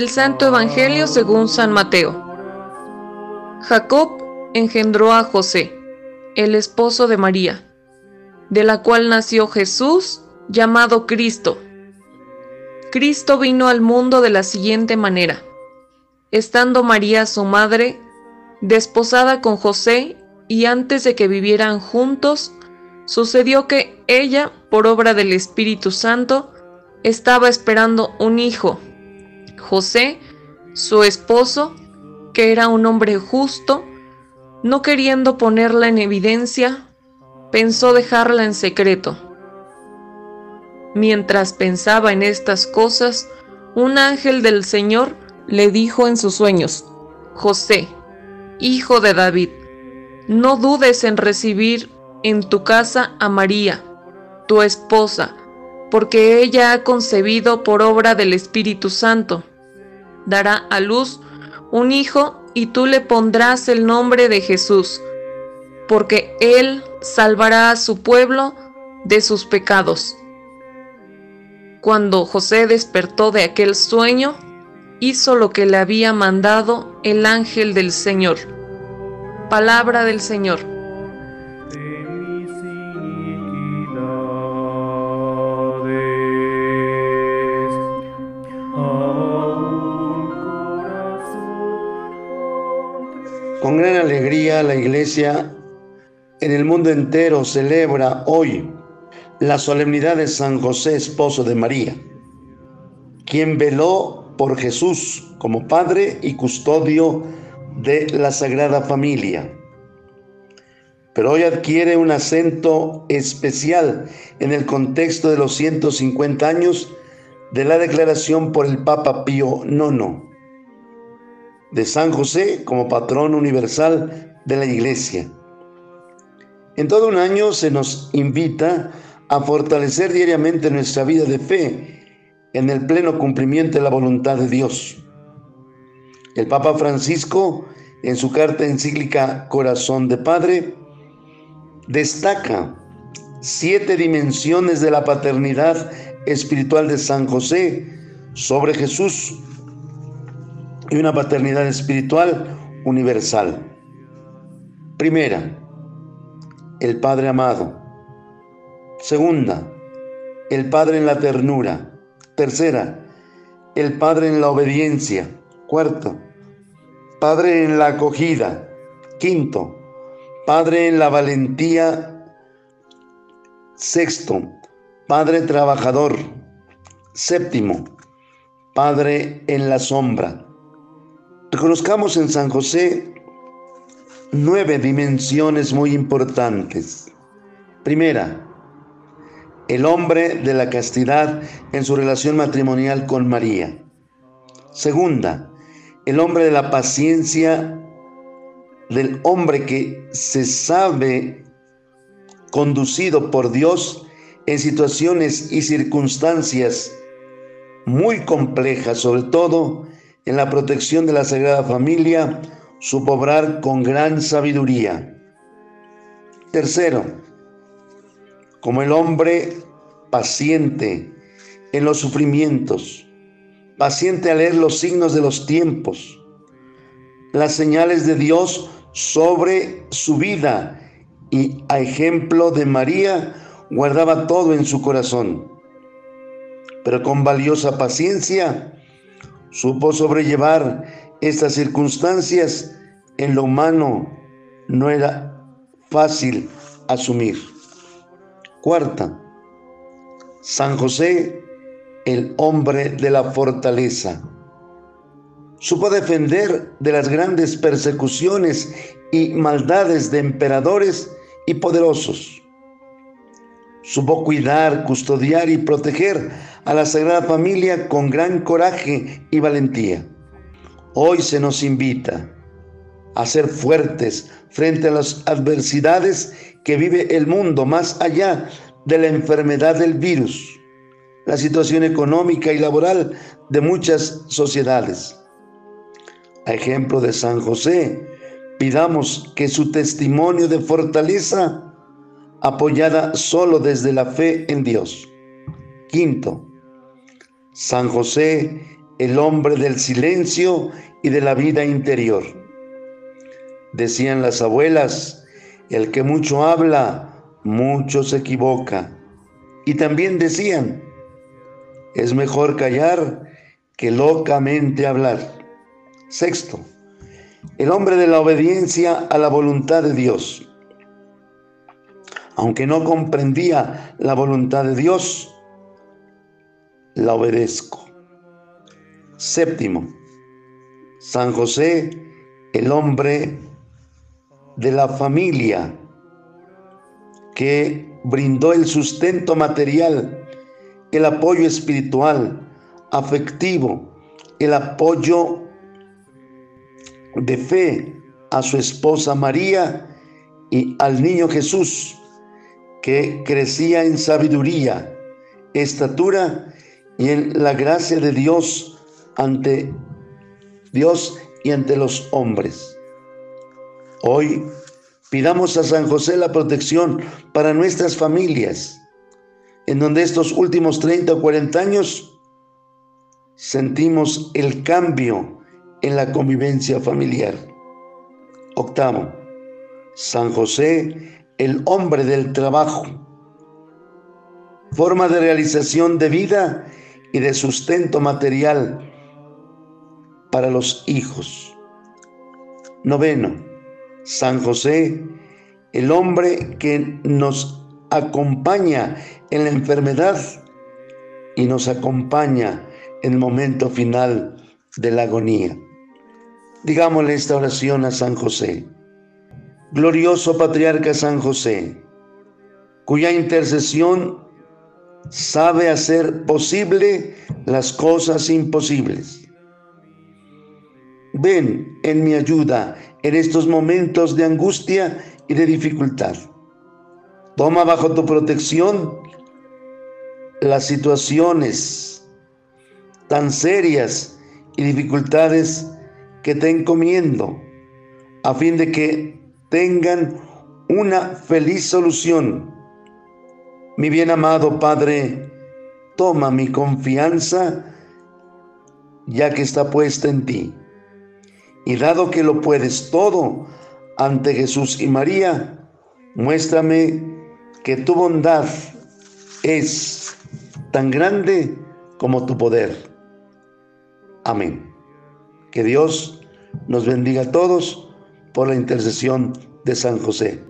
Del Santo Evangelio según San Mateo. Jacob engendró a José, el esposo de María, de la cual nació Jesús, llamado Cristo. Cristo vino al mundo de la siguiente manera. Estando María su madre, desposada con José, y antes de que vivieran juntos, sucedió que ella, por obra del Espíritu Santo, estaba esperando un hijo. José, su esposo, que era un hombre justo, no queriendo ponerla en evidencia, pensó dejarla en secreto. Mientras pensaba en estas cosas, un ángel del Señor le dijo en sus sueños, José, hijo de David, no dudes en recibir en tu casa a María, tu esposa, porque ella ha concebido por obra del Espíritu Santo. Dará a luz un hijo y tú le pondrás el nombre de Jesús, porque él salvará a su pueblo de sus pecados. Cuando José despertó de aquel sueño, hizo lo que le había mandado el ángel del Señor. Palabra del Señor. Con gran alegría la iglesia en el mundo entero celebra hoy la solemnidad de San José, esposo de María, quien veló por Jesús como padre y custodio de la Sagrada Familia. Pero hoy adquiere un acento especial en el contexto de los 150 años de la declaración por el Papa Pío IX de San José como patrón universal de la Iglesia. En todo un año se nos invita a fortalecer diariamente nuestra vida de fe en el pleno cumplimiento de la voluntad de Dios. El Papa Francisco, en su carta encíclica Corazón de Padre, destaca siete dimensiones de la paternidad espiritual de San José sobre Jesús y una paternidad espiritual universal. Primera, el Padre amado. Segunda, el Padre en la ternura. Tercera, el Padre en la obediencia. Cuarto, Padre en la acogida. Quinto, Padre en la valentía. Sexto, Padre trabajador. Séptimo, Padre en la sombra. Reconozcamos en San José nueve dimensiones muy importantes. Primera, el hombre de la castidad en su relación matrimonial con María. Segunda, el hombre de la paciencia del hombre que se sabe conducido por Dios en situaciones y circunstancias muy complejas, sobre todo en la protección de la Sagrada Familia, supo obrar con gran sabiduría. Tercero, como el hombre paciente en los sufrimientos, paciente a leer los signos de los tiempos, las señales de Dios sobre su vida y a ejemplo de María guardaba todo en su corazón. Pero con valiosa paciencia supo sobrellevar estas circunstancias en lo humano no era fácil asumir. Cuarta, San José, el hombre de la fortaleza. Supo defender de las grandes persecuciones y maldades de emperadores y poderosos. Supo cuidar, custodiar y proteger a la Sagrada Familia con gran coraje y valentía. Hoy se nos invita a ser fuertes frente a las adversidades que vive el mundo más allá de la enfermedad del virus, la situación económica y laboral de muchas sociedades. A ejemplo de San José, pidamos que su testimonio de fortaleza apoyada solo desde la fe en Dios. Quinto, San José, el hombre del silencio y de la vida interior. Decían las abuelas, el que mucho habla, mucho se equivoca. Y también decían, es mejor callar que locamente hablar. Sexto, el hombre de la obediencia a la voluntad de Dios. Aunque no comprendía la voluntad de Dios, la obedezco. Séptimo, San José, el hombre de la familia que brindó el sustento material, el apoyo espiritual, afectivo, el apoyo de fe a su esposa María y al niño Jesús, que crecía en sabiduría, estatura y en la gracia de Dios ante Dios y ante los hombres. Hoy pidamos a San José la protección para nuestras familias, en donde estos últimos 30 o 40 años sentimos el cambio en la convivencia familiar. Octavo, San José, el hombre del trabajo, forma de realización de vida y de sustento material para los hijos. Noveno, San José, el hombre que nos acompaña en la enfermedad y nos acompaña en el momento final de la agonía. Digámosle esta oración a San José. Glorioso patriarca San José, cuya intercesión sabe hacer posible las cosas imposibles. Ven en mi ayuda en estos momentos de angustia y de dificultad. Toma bajo tu protección las situaciones tan serias y dificultades que te encomiendo, a fin de que tengan una feliz solución. Mi bien amado Padre, toma mi confianza, ya que está puesta en ti. Y dado que lo puedes todo ante Jesús y María, muéstrame que tu bondad es tan grande como tu poder. Amén. Que Dios nos bendiga a todos por la intercesión de San José.